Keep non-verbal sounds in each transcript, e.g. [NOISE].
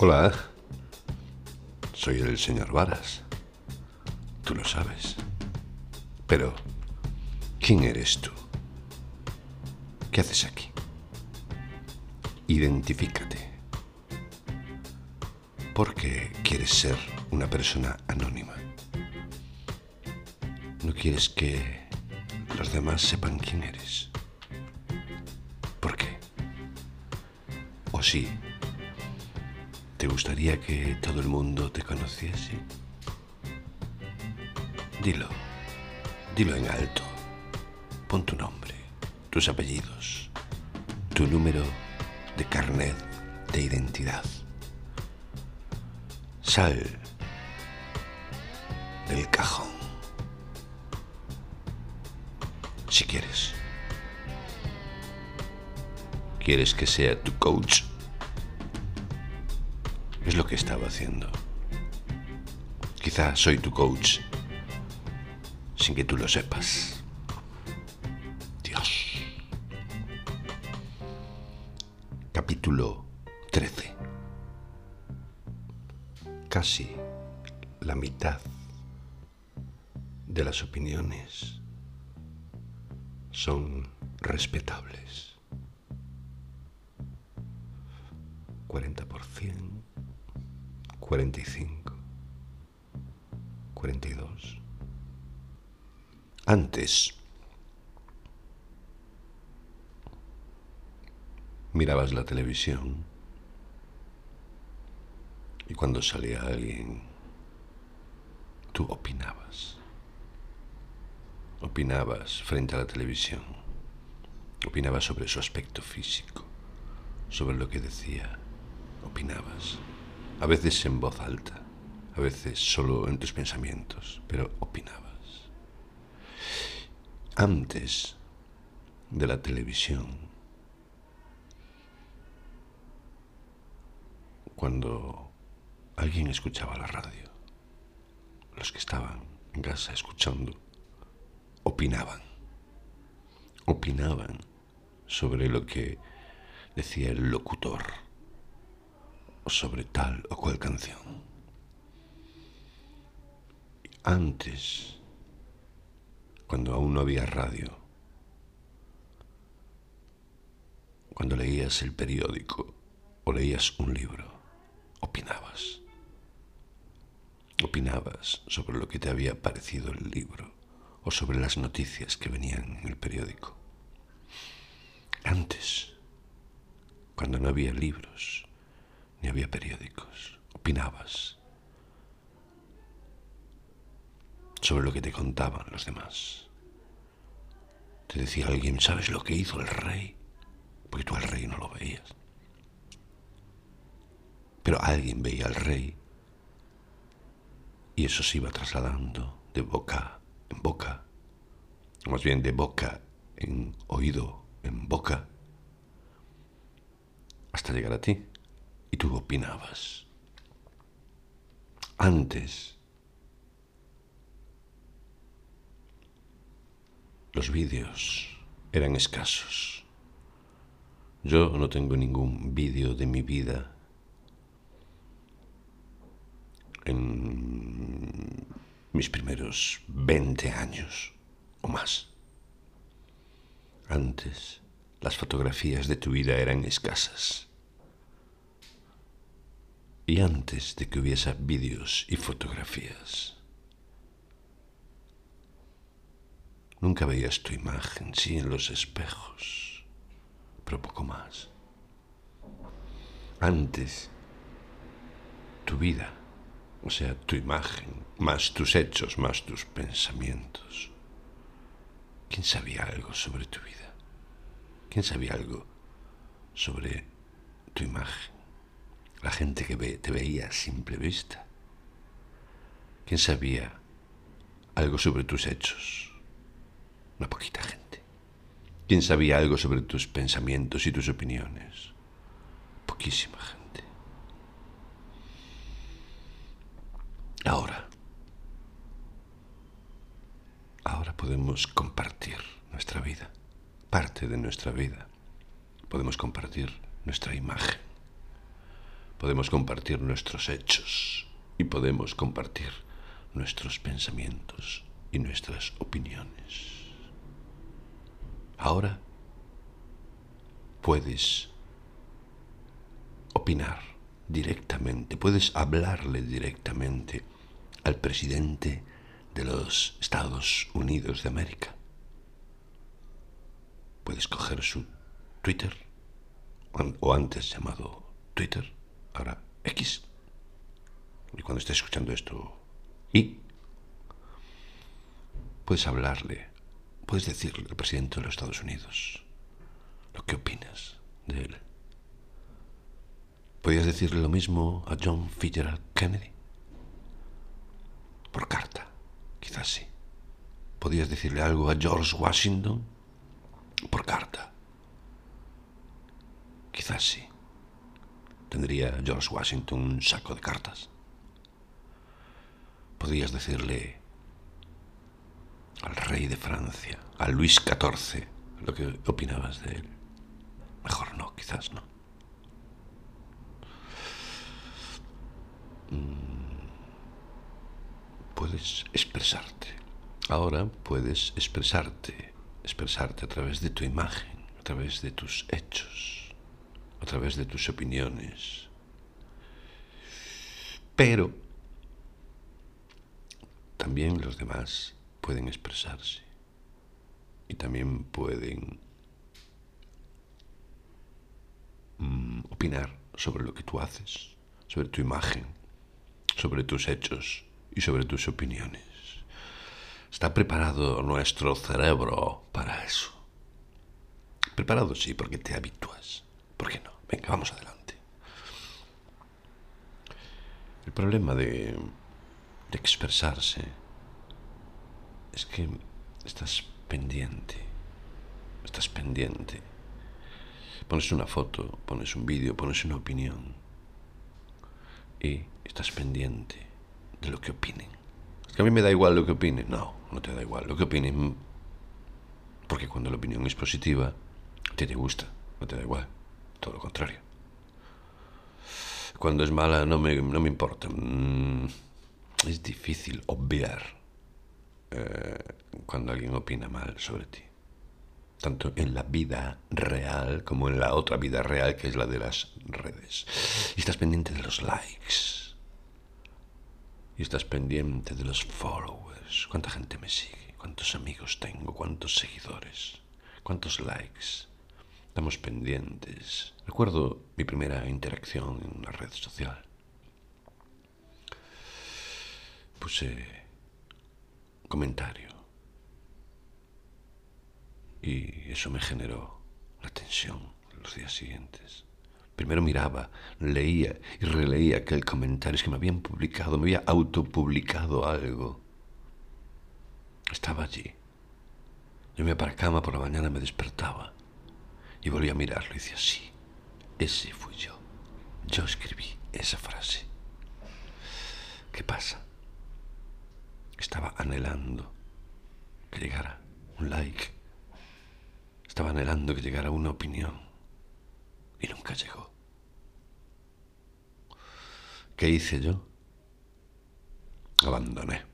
Hola, soy el señor Varas. Tú lo sabes. Pero, ¿quién eres tú? ¿Qué haces aquí? Identifícate. ¿Por qué quieres ser una persona anónima? ¿No quieres que los demás sepan quién eres? ¿Por qué? ¿O sí? ¿Te gustaría que todo el mundo te conociese? Dilo, dilo en alto. Pon tu nombre, tus apellidos, tu número de carnet de identidad. Sal del cajón. Si quieres. ¿Quieres que sea tu coach? Estaba haciendo. Quizá soy tu coach sin que tú lo sepas. Dios. Capítulo 13. Casi la mitad de las opiniones son respetables. 40%. 45, 42. Antes mirabas la televisión y cuando salía alguien, tú opinabas. Opinabas frente a la televisión. Opinabas sobre su aspecto físico, sobre lo que decía. Opinabas a veces en voz alta, a veces solo en tus pensamientos, pero opinabas. Antes de la televisión, cuando alguien escuchaba la radio, los que estaban en casa escuchando, opinaban, opinaban sobre lo que decía el locutor sobre tal o cual canción. Antes, cuando aún no había radio, cuando leías el periódico o leías un libro, opinabas. Opinabas sobre lo que te había parecido el libro o sobre las noticias que venían en el periódico. Antes, cuando no había libros, ni había periódicos. Opinabas sobre lo que te contaban los demás. Te decía alguien, ¿sabes lo que hizo el rey? Porque tú al rey no lo veías. Pero alguien veía al rey y eso se iba trasladando de boca en boca, más bien de boca en oído en boca, hasta llegar a ti y tú opinabas. Antes, los vídeos eran escasos. Yo no tengo ningún vídeo de mi vida en mis primeros 20 años o más. Antes, las fotografías de tu vida eran escasas. Y antes de que hubiese vídeos y fotografías, nunca veías tu imagen, sí en los espejos, pero poco más. Antes, tu vida, o sea, tu imagen, más tus hechos, más tus pensamientos. ¿Quién sabía algo sobre tu vida? ¿Quién sabía algo sobre tu imagen? La gente que te veía a simple vista. ¿Quién sabía algo sobre tus hechos? Una poquita gente. ¿Quién sabía algo sobre tus pensamientos y tus opiniones? Poquísima gente. Ahora, ahora podemos compartir nuestra vida, parte de nuestra vida. Podemos compartir nuestra imagen podemos compartir nuestros hechos y podemos compartir nuestros pensamientos y nuestras opiniones. Ahora puedes opinar directamente, puedes hablarle directamente al presidente de los Estados Unidos de América. Puedes coger su Twitter, o antes llamado Twitter, ahora X. Y cuando estés escuchando esto, y puedes hablarle, puedes decirle al presidente de los Estados Unidos lo que opinas de él. ¿Podrías decirle lo mismo a John Fitzgerald Kennedy? Por carta, quizás sí. ¿Podrías decirle algo a George Washington? Por carta. Quizás sí. ¿Tendría George Washington un saco de cartas? Podrías decirle al rey de Francia, a Luis XIV, lo que opinabas de él. Mejor no, quizás no. Mm, puedes expresarte. Ahora puedes expresarte, expresarte a través de tu imagen, a través de tus hechos, a través de tus opiniones. Pero también los demás pueden expresarse y también pueden mm, opinar sobre lo que tú haces, sobre tu imagen, sobre tus hechos y sobre tus opiniones. Está preparado nuestro cerebro para eso. Preparado sí, porque te habitúas. ¿Por qué no? Venga, vamos adelante. El problema de, de expresarse es que estás pendiente. Estás pendiente. Pones una foto, pones un vídeo, pones una opinión. Y estás pendiente de lo que opinen. Es que a mí me da igual lo que opinen. No, no te da igual lo que opinen. Porque cuando la opinión es positiva, ti te gusta, no te da igual. Todo lo contrario. Cuando es mala, no me, no me importa. Mm, es difícil obviar eh, cuando alguien opina mal sobre ti. Tanto en la vida real como en la otra vida real que es la de las redes. Y estás pendiente de los likes. Y estás pendiente de los followers. ¿Cuánta gente me sigue? ¿Cuántos amigos tengo? ¿Cuántos seguidores? ¿Cuántos likes? Estamos pendientes. Recuerdo mi primera interacción en una red social. Puse comentario. Y eso me generó la tensión los días siguientes. Primero miraba, leía y releía aquel comentario. Es que me habían publicado, me había autopublicado algo. Estaba allí. Yo me cama por la mañana, me despertaba y volví a mirarlo y decía, sí, ese fui yo. Yo escribí esa frase. ¿Qué pasa? Estaba anhelando que llegara un like. Estaba anhelando que llegara una opinión. Y nunca llegó. ¿Qué hice yo? Abandoné.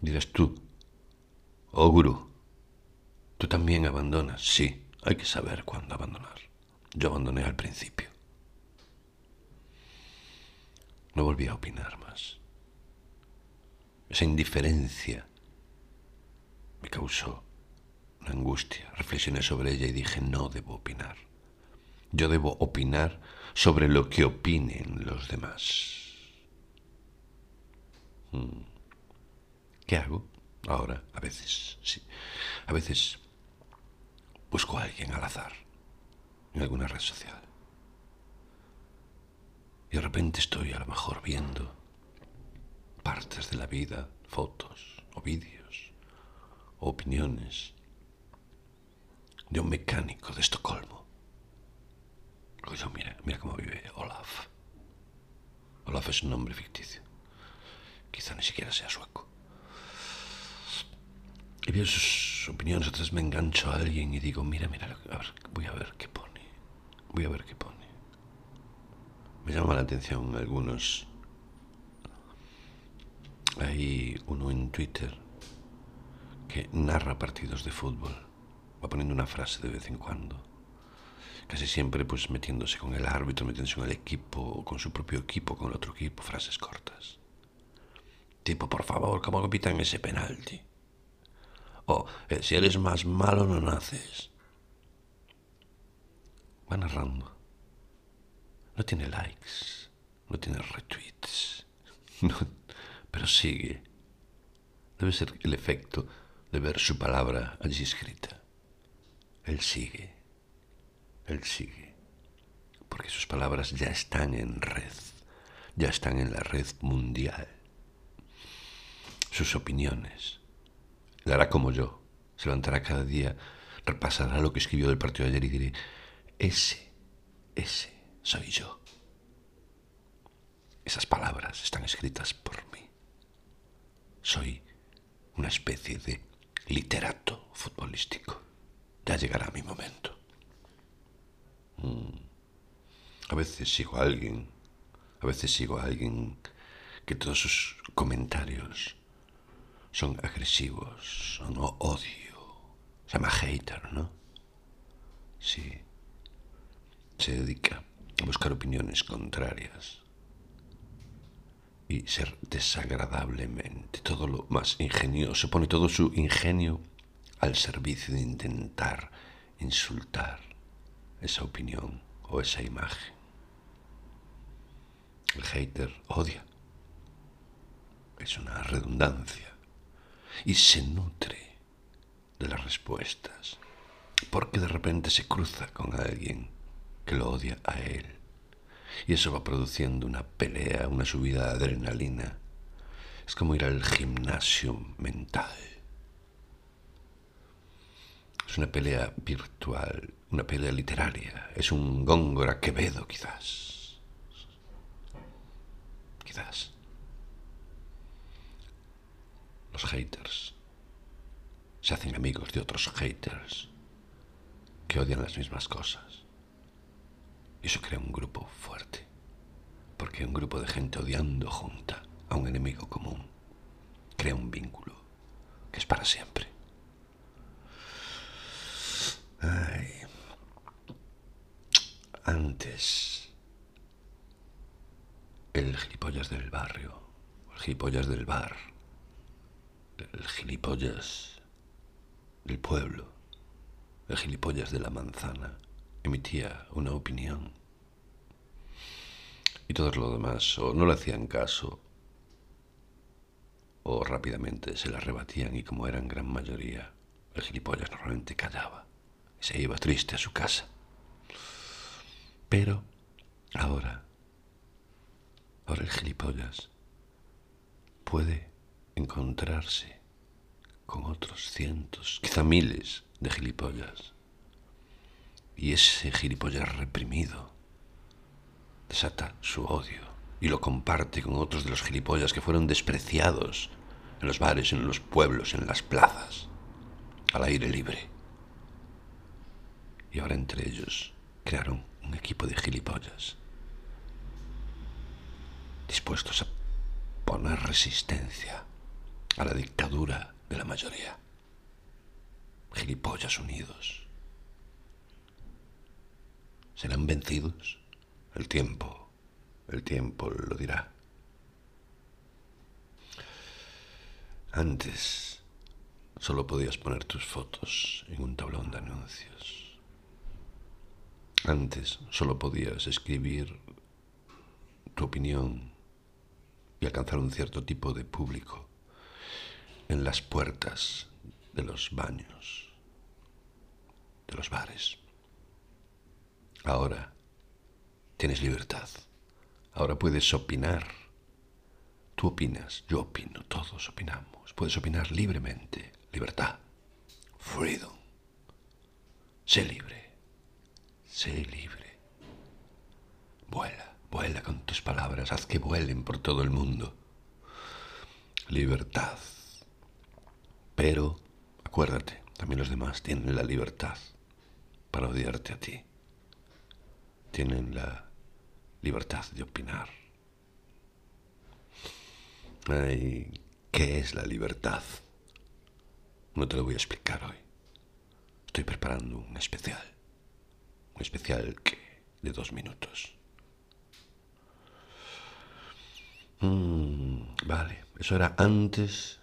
Dirás tú, oh gurú, ¿tú también abandonas? Sí, hay que saber cuándo abandonar. Yo abandoné al principio. No volví a opinar más. Esa indiferencia me causó una angustia. Reflexioné sobre ella y dije, no debo opinar. Yo debo opinar sobre lo que opinen los demás. Hmm. ¿Qué hago? Ahora, a veces, sí. A veces busco a alguien al azar en alguna red social. Y de repente estoy a lo mejor viendo partes de la vida, fotos o vídeos o opiniones de un mecánico de Estocolmo mira, mira cómo vive Olaf. Olaf es un nombre ficticio. Quizá ni siquiera sea sueco. Y veo sus opiniones, otras me engancho a alguien y digo, mira, mira, a ver, voy a ver qué pone. Voy a ver qué pone. me llama la atención algunos. Hay uno en Twitter que narra partidos de fútbol. Va poniendo una frase de vez en cuando. Casi siempre pues metiéndose con el árbitro, metiéndose con el equipo, con su propio equipo, con el otro equipo, frases cortas. Tipo, por favor, ¿cómo pitan ese penalti? O, eh, si eres más malo no naces. Va narrando. No tiene likes, no tiene retweets, [LAUGHS] pero sigue. Debe ser el efecto de ver su palabra allí escrita. Él sigue, él sigue, porque sus palabras ya están en red, ya están en la red mundial. Sus opiniones. Le hará como yo, se levantará cada día, repasará lo que escribió del partido de ayer y diré, ese, ese soy yo. Esas palabras están escritas por mí. Soy una especie de literato futbolístico. Ya llegará mi momento. Mm. A veces sigo a alguien, a veces sigo a alguien que todos sus comentarios son agresivos, son odio. Se llama hater, ¿no? Sí. Se dedica a buscar opiniones contrarias y ser desagradablemente todo lo más ingenioso, pone todo su ingenio al servicio de intentar insultar esa opinión o esa imagen. El hater odia. Es una redundancia. Y se nutre de las respuestas. Porque de repente se cruza con alguien que lo odia a él. Y eso va produciendo una pelea, una subida de adrenalina. Es como ir al gimnasio mental. Es una pelea virtual, una pelea literaria. Es un Góngora Quevedo, quizás. Quizás. Los haters se hacen amigos de otros haters que odian las mismas cosas. Eso crea un grupo fuerte, porque un grupo de gente odiando junta a un enemigo común crea un vínculo que es para siempre. Ay. Antes, el gilipollas del barrio, el gilipollas del bar, el gilipollas del pueblo, el gilipollas de la manzana, emitía una opinión y todos los demás o no le hacían caso o rápidamente se la rebatían y como eran gran mayoría, el gilipollas normalmente callaba y se iba triste a su casa. Pero ahora, ahora el gilipollas puede encontrarse con otros cientos, quizá miles de gilipollas y ese gilipollas reprimido desata su odio y lo comparte con otros de los gilipollas que fueron despreciados en los bares, en los pueblos, en las plazas, al aire libre. Y ahora entre ellos crearon un equipo de gilipollas dispuestos a poner resistencia a la dictadura de la mayoría. Gilipollas unidos serán vencidos. El tiempo, el tiempo lo dirá. Antes solo podías poner tus fotos en un tablón de anuncios. Antes solo podías escribir tu opinión y alcanzar un cierto tipo de público en las puertas de los baños, de los bares. Ahora tienes libertad. Ahora puedes opinar. Tú opinas, yo opino, todos opinamos. Puedes opinar libremente. Libertad. Freedom. Sé libre. Sé libre. Vuela, vuela con tus palabras. Haz que vuelen por todo el mundo. Libertad. Pero, acuérdate, también los demás tienen la libertad para odiarte a ti tienen la libertad de opinar. Ay, ¿Qué es la libertad? No te lo voy a explicar hoy. Estoy preparando un especial. Un especial que de dos minutos. Mm, vale, eso era antes.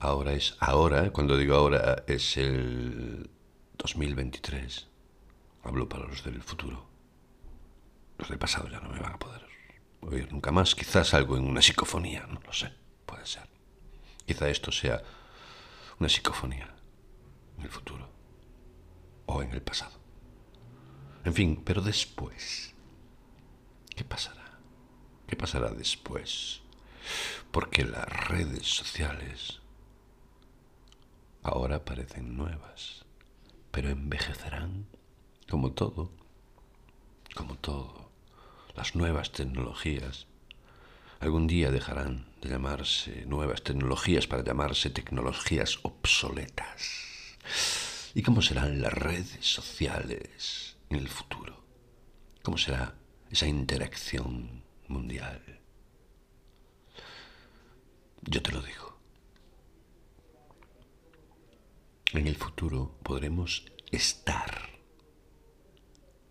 Ahora es ahora. Cuando digo ahora es el 2023. Hablo para los del futuro. Los del pasado ya no me van a poder oír nunca más. Quizás algo en una psicofonía, no lo sé. Puede ser. Quizá esto sea una psicofonía en el futuro o en el pasado. En fin, pero después, ¿qué pasará? ¿Qué pasará después? Porque las redes sociales ahora parecen nuevas, pero envejecerán como todo, como todo. Las nuevas tecnologías algún día dejarán de llamarse nuevas tecnologías para llamarse tecnologías obsoletas. ¿Y cómo serán las redes sociales en el futuro? ¿Cómo será esa interacción mundial? Yo te lo digo. En el futuro podremos estar,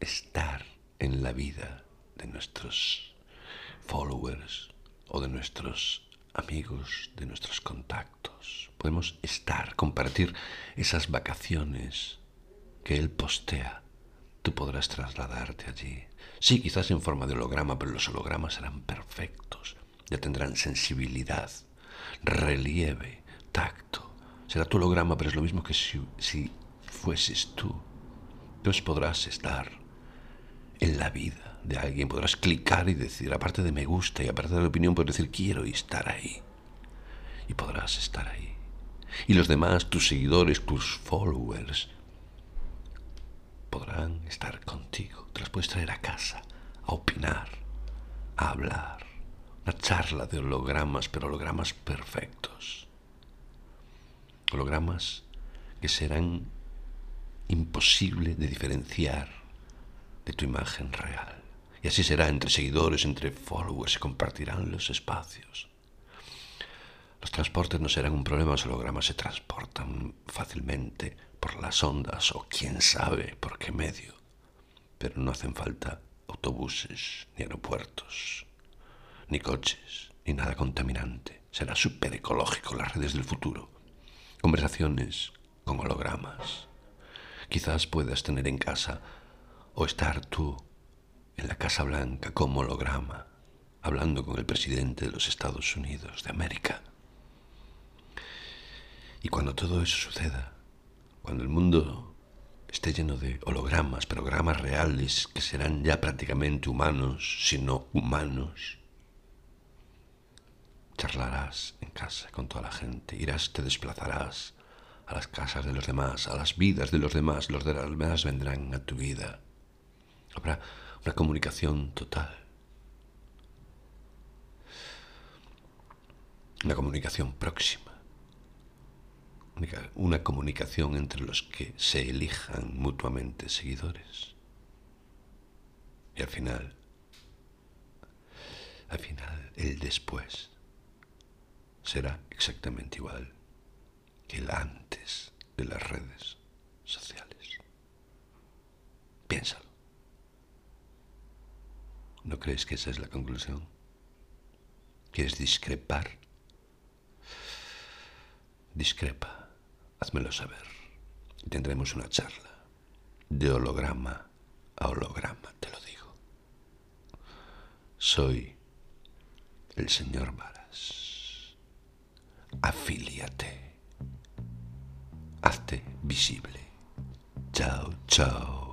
estar en la vida de nuestros followers, o de nuestros amigos, de nuestros contactos. Podemos estar, compartir esas vacaciones que él postea. Tú podrás trasladarte allí. Sí, quizás en forma de holograma, pero los hologramas serán perfectos. Ya tendrán sensibilidad, relieve, tacto. Será tu holograma, pero es lo mismo que si, fueses tú. Entonces podrás estar en la vida de alguien, podrás clicar y decir, aparte de me gusta y aparte de la opinión, puedes decir quiero estar ahí. Y podrás estar ahí. Y los demás, tus seguidores, tus followers, podrán estar contigo. Te las puedes traer a casa, a opinar, a hablar. Una charla de hologramas, pero hologramas perfectos. Hologramas que serán imposible de diferenciar de tu imagen real. Y así será entre seguidores, entre followers, se compartirán los espacios. Los transportes no serán un problema, los hologramas se transportan fácilmente por las ondas o quién sabe por qué medio. Pero no hacen falta autobuses, ni aeropuertos, ni coches, ni nada contaminante. Será súper ecológico las redes del futuro. Conversaciones con hologramas. Quizás puedas tener en casa o estar tú en la Casa Blanca como holograma, hablando con el presidente de los Estados Unidos de América. Y cuando todo eso suceda, cuando el mundo esté lleno de hologramas, programas reales que serán ya prácticamente humanos, si no humanos, charlarás en casa con toda la gente, irás, te desplazarás a las casas de los demás, a las vidas de los demás, los demás vendrán a tu vida. Habrá una comunicación total. Una comunicación próxima. Una comunicación entre los que se elijan mutuamente seguidores. Y al final, al final, el después será exactamente igual que el antes de las redes sociales. Piénsalo. ¿No crees que esa es la conclusión? ¿Quieres discrepar? Discrepa, házmelo saber. Tendremos una charla de holograma a holograma, te lo digo. Soy el señor Varas. Afíliate. Hazte visible. Chao, chao.